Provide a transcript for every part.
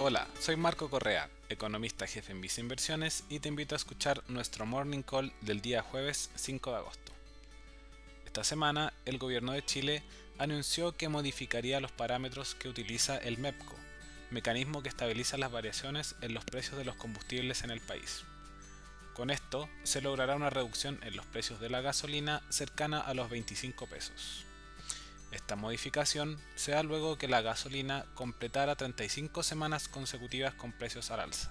Hola, soy Marco Correa, economista jefe en Visa Inversiones y te invito a escuchar nuestro Morning Call del día jueves 5 de agosto. Esta semana, el gobierno de Chile anunció que modificaría los parámetros que utiliza el MEPCO, mecanismo que estabiliza las variaciones en los precios de los combustibles en el país. Con esto, se logrará una reducción en los precios de la gasolina cercana a los 25 pesos. Esta modificación se da luego que la gasolina completara 35 semanas consecutivas con precios al alza.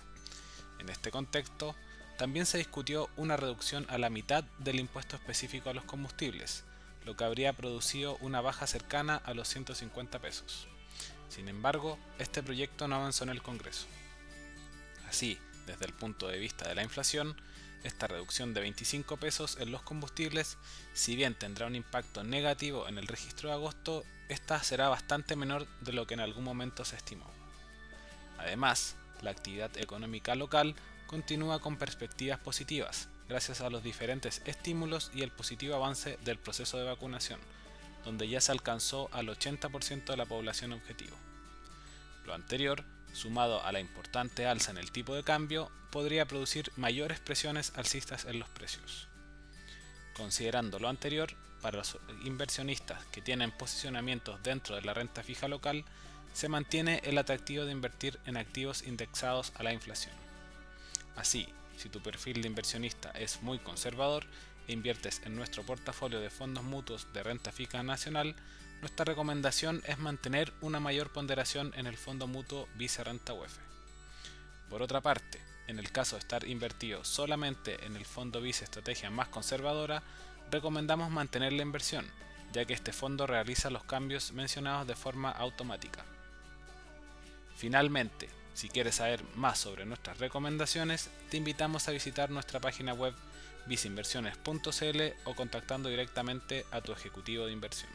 En este contexto, también se discutió una reducción a la mitad del impuesto específico a los combustibles, lo que habría producido una baja cercana a los 150 pesos. Sin embargo, este proyecto no avanzó en el Congreso. Así, desde el punto de vista de la inflación, esta reducción de 25 pesos en los combustibles, si bien tendrá un impacto negativo en el registro de agosto, esta será bastante menor de lo que en algún momento se estimó. Además, la actividad económica local continúa con perspectivas positivas, gracias a los diferentes estímulos y el positivo avance del proceso de vacunación, donde ya se alcanzó al 80% de la población objetivo. Lo anterior sumado a la importante alza en el tipo de cambio, podría producir mayores presiones alcistas en los precios. Considerando lo anterior, para los inversionistas que tienen posicionamientos dentro de la renta fija local, se mantiene el atractivo de invertir en activos indexados a la inflación. Así, si tu perfil de inversionista es muy conservador e inviertes en nuestro portafolio de fondos mutuos de renta fija nacional, nuestra recomendación es mantener una mayor ponderación en el fondo mutuo Vice Renta UEF. Por otra parte, en el caso de estar invertido solamente en el fondo Vice Estrategia más conservadora, recomendamos mantener la inversión, ya que este fondo realiza los cambios mencionados de forma automática. Finalmente, si quieres saber más sobre nuestras recomendaciones, te invitamos a visitar nuestra página web viceinversiones.cl o contactando directamente a tu ejecutivo de inversión.